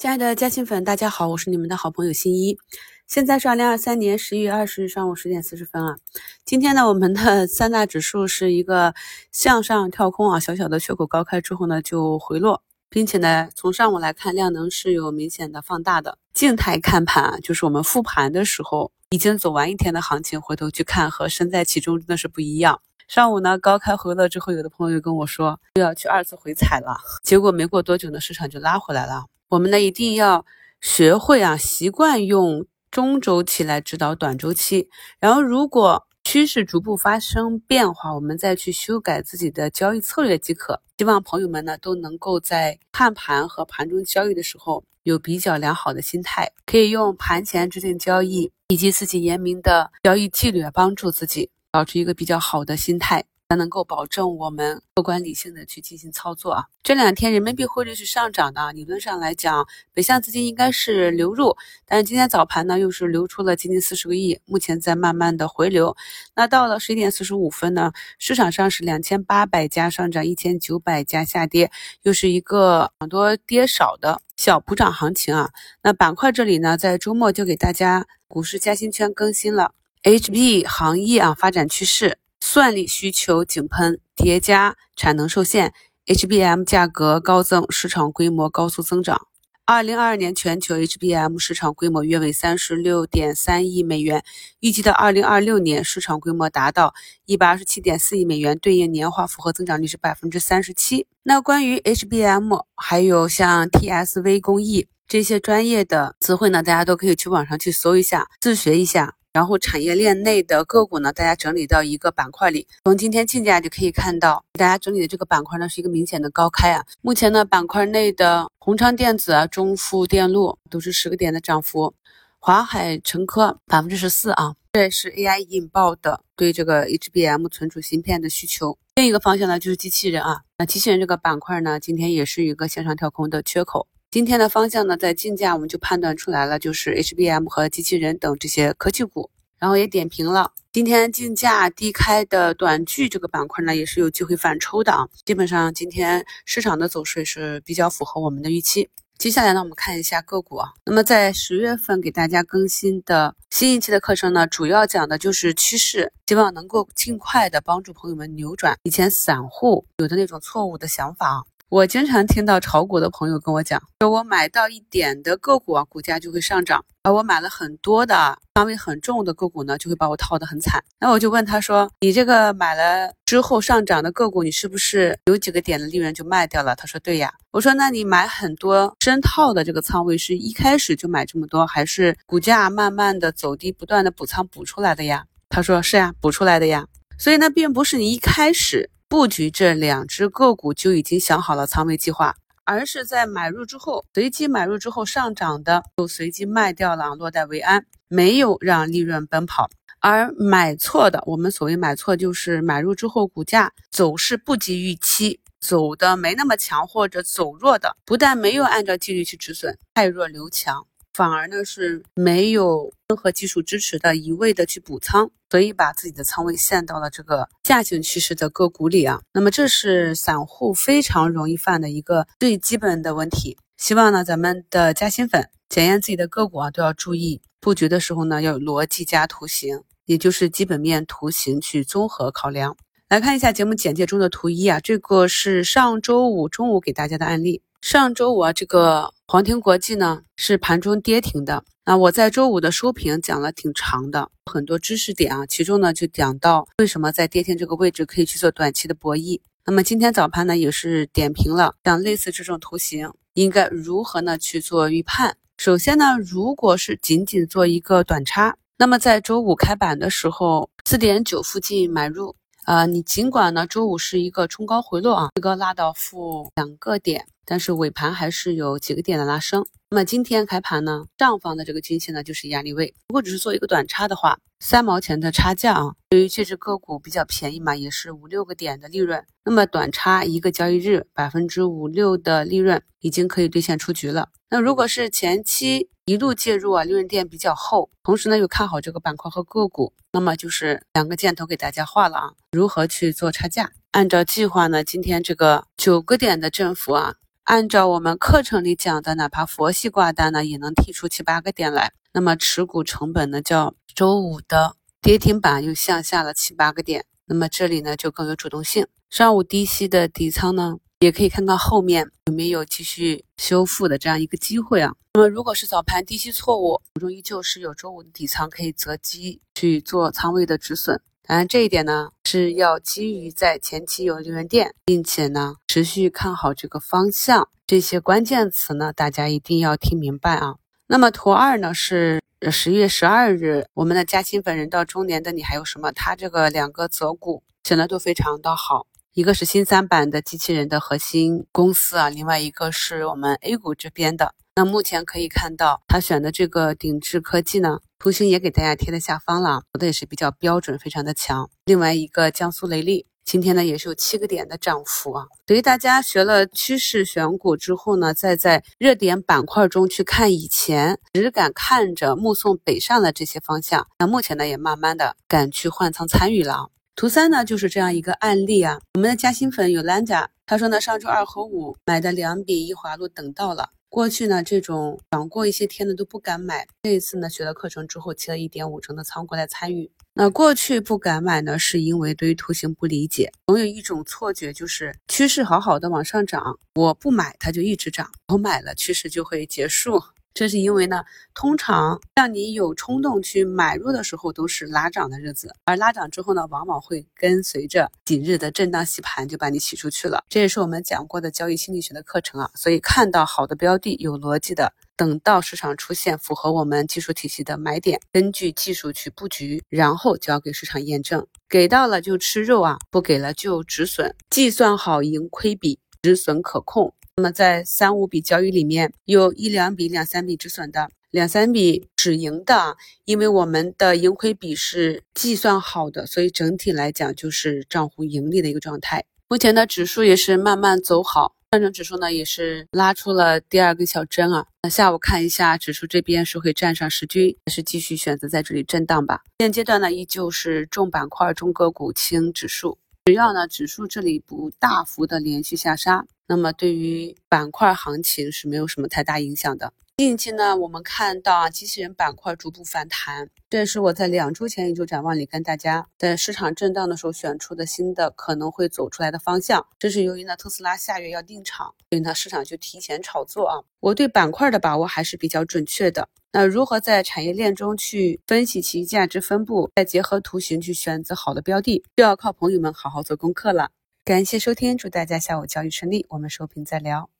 亲爱的嘉兴粉，大家好，我是你们的好朋友新一。现在是二零二三年十一月二十日上午十点四十分啊。今天呢，我们的 三大指数是一个向上跳空啊，小小的缺口高开之后呢就回落，并且呢，从上午来看量能是有明显的放大的。静态看盘啊，就是我们复盘的时候已经走完一天的行情，回头去看和身在其中真的是不一样。上午呢高开回落之后，有的朋友跟我说又要去二次回踩了，结果没过多久呢，市场就拉回来了。我们呢一定要学会啊，习惯用中周期来指导短周期。然后，如果趋势逐步发生变化，我们再去修改自己的交易策略即可。希望朋友们呢都能够在看盘和盘中交易的时候有比较良好的心态，可以用盘前制定交易以及自己严明的交易纪律帮助自己保持一个比较好的心态。才能够保证我们客观理性的去进行操作啊！这两天人民币汇率是上涨的，理论上来讲，北向资金应该是流入，但是今天早盘呢，又是流出了接近四十个亿，目前在慢慢的回流。那到了十一点四十五分呢，市场上是两千八百家上涨，一千九百家下跌，又是一个涨多跌少的小普涨行情啊！那板块这里呢，在周末就给大家股市嘉兴圈更新了 HP 行业啊发展趋势。算力需求井喷叠加产能受限，HBM 价格高增，市场规模高速增长。二零二二年全球 HBM 市场规模约为三十六点三亿美元，预计到二零二六年市场规模达到一百二十七点四亿美元，对应年化复合增长率是百分之三十七。那关于 HBM 还有像 TSV 工艺这些专业的词汇呢，大家都可以去网上去搜一下，自学一下。然后产业链内的个股呢，大家整理到一个板块里。从今天竞价就可以看到，大家整理的这个板块呢是一个明显的高开啊。目前呢，板块内的宏昌电子、中富电路都是十个点的涨幅，华海成科百分之十四啊。这是 AI 引爆的对这个 HBM 存储芯片的需求。另一个方向呢就是机器人啊，那机器人这个板块呢，今天也是一个向上跳空的缺口。今天的方向呢，在竞价我们就判断出来了，就是 HBM 和机器人等这些科技股，然后也点评了。今天竞价低开的短剧这个板块呢，也是有机会反抽的啊。基本上今天市场的走势是比较符合我们的预期。接下来呢，我们看一下个股啊。那么在十月份给大家更新的新一期的课程呢，主要讲的就是趋势，希望能够尽快的帮助朋友们扭转以前散户有的那种错误的想法啊。我经常听到炒股的朋友跟我讲，说我买到一点的个股啊，股价就会上涨；而我买了很多的仓位很重的个股呢，就会把我套得很惨。那我就问他说：“你这个买了之后上涨的个股，你是不是有几个点的利润就卖掉了？”他说：“对呀。”我说：“那你买很多深套的这个仓位，是一开始就买这么多，还是股价慢慢的走低，不断的补仓补出来的呀？”他说：“是呀，补出来的呀。”所以呢，并不是你一开始。布局这两只个股就已经想好了仓位计划，而是在买入之后，随机买入之后上涨的就随机卖掉了，落袋为安，没有让利润奔跑。而买错的，我们所谓买错，就是买入之后股价走势不及预期，走的没那么强或者走弱的，不但没有按照纪律去止损，太弱留强。反而呢是没有任何技术支持的，一味的去补仓，所以把自己的仓位陷到了这个下行趋势的个股里啊。那么这是散户非常容易犯的一个最基本的问题。希望呢咱们的加薪粉检验自己的个股啊，都要注意布局的时候呢要逻辑加图形，也就是基本面图形去综合考量。来看一下节目简介中的图一啊，这个是上周五中午给大家的案例。上周五啊，这个黄庭国际呢是盘中跌停的。那我在周五的收评讲了挺长的，很多知识点啊，其中呢就讲到为什么在跌停这个位置可以去做短期的博弈。那么今天早盘呢也是点评了，像类似这种图形应该如何呢去做预判。首先呢，如果是仅仅做一个短差，那么在周五开板的时候四点九附近买入。啊，你尽管呢，周五是一个冲高回落啊，最高拉到负两个点，但是尾盘还是有几个点的拉升。那么今天开盘呢，上方的这个均线呢就是压力位，如果只是做一个短差的话，三毛钱的差价啊，对于这只个股比较便宜嘛，也是五六个点的利润。那么短差一个交易日百分之五六的利润，已经可以兑现出局了。那如果是前期一路介入啊，利润垫比较厚，同时呢又看好这个板块和个股，那么就是两个箭头给大家画了啊，如何去做差价？按照计划呢，今天这个九个点的振幅啊。按照我们课程里讲的，哪怕佛系挂单呢，也能剔出七八个点来。那么持股成本呢，较周五的跌停板又向下了七八个点。那么这里呢就更有主动性。上午低吸的底仓呢，也可以看看后面有没有继续修复的这样一个机会啊。那么如果是早盘低吸错误，手中依旧是有周五的底仓可以择机去做仓位的止损。当然，这一点呢是要基于在前期有利润垫，并且呢持续看好这个方向，这些关键词呢大家一定要听明白啊。那么图二呢是十月十二日，我们的嘉兴粉人到中年的你还有什么？它这个两个择股选的都非常的好，一个是新三板的机器人的核心公司啊，另外一个是我们 A 股这边的。那目前可以看到，他选的这个鼎智科技呢，图形也给大家贴在下方了，走的也是比较标准，非常的强。另外一个江苏雷利，今天呢也是有七个点的涨幅啊。等于大家学了趋势选股之后呢，再在热点板块中去看以前只敢看着目送北上的这些方向，那目前呢也慢慢的敢去换仓参与了。图三呢就是这样一个案例啊，我们的嘉兴粉有兰家，他说呢上周二和五买的两笔一华路等到了。过去呢，这种涨过一些天的都不敢买。这一次呢，学了课程之后，提了一点五成的仓过来参与。那过去不敢买呢，是因为对于图形不理解，总有一种错觉，就是趋势好好的往上涨，我不买它就一直涨，我买了趋势就会结束。这是因为呢，通常让你有冲动去买入的时候，都是拉涨的日子，而拉涨之后呢，往往会跟随着几日的震荡洗盘，就把你洗出去了。这也是我们讲过的交易心理学的课程啊。所以看到好的标的，有逻辑的，等到市场出现符合我们技术体系的买点，根据技术去布局，然后交给市场验证。给到了就吃肉啊，不给了就止损，计算好盈亏比，止损可控。那么在三五笔交易里面，有一两笔、两三笔止损的，两三笔止盈的，因为我们的盈亏比是计算好的，所以整体来讲就是账户盈利的一个状态。目前的指数也是慢慢走好，上证指数呢也是拉出了第二根小针啊。那下午看一下指数这边是会站上十均，还是继续选择在这里震荡吧？现阶段呢依旧是重板块、中个股轻指数，只要呢指数这里不大幅的连续下杀。那么对于板块行情是没有什么太大影响的。近期呢，我们看到啊，机器人板块逐步反弹，这也是我在两周前一周展望里跟大家在市场震荡的时候选出的新的可能会走出来的方向。这是由于呢，特斯拉下月要定场，所以呢，市场就提前炒作啊。我对板块的把握还是比较准确的。那如何在产业链中去分析其价值分布，再结合图形去选择好的标的，就要靠朋友们好好做功课了。感谢收听，祝大家下午交易顺利，我们收评再聊。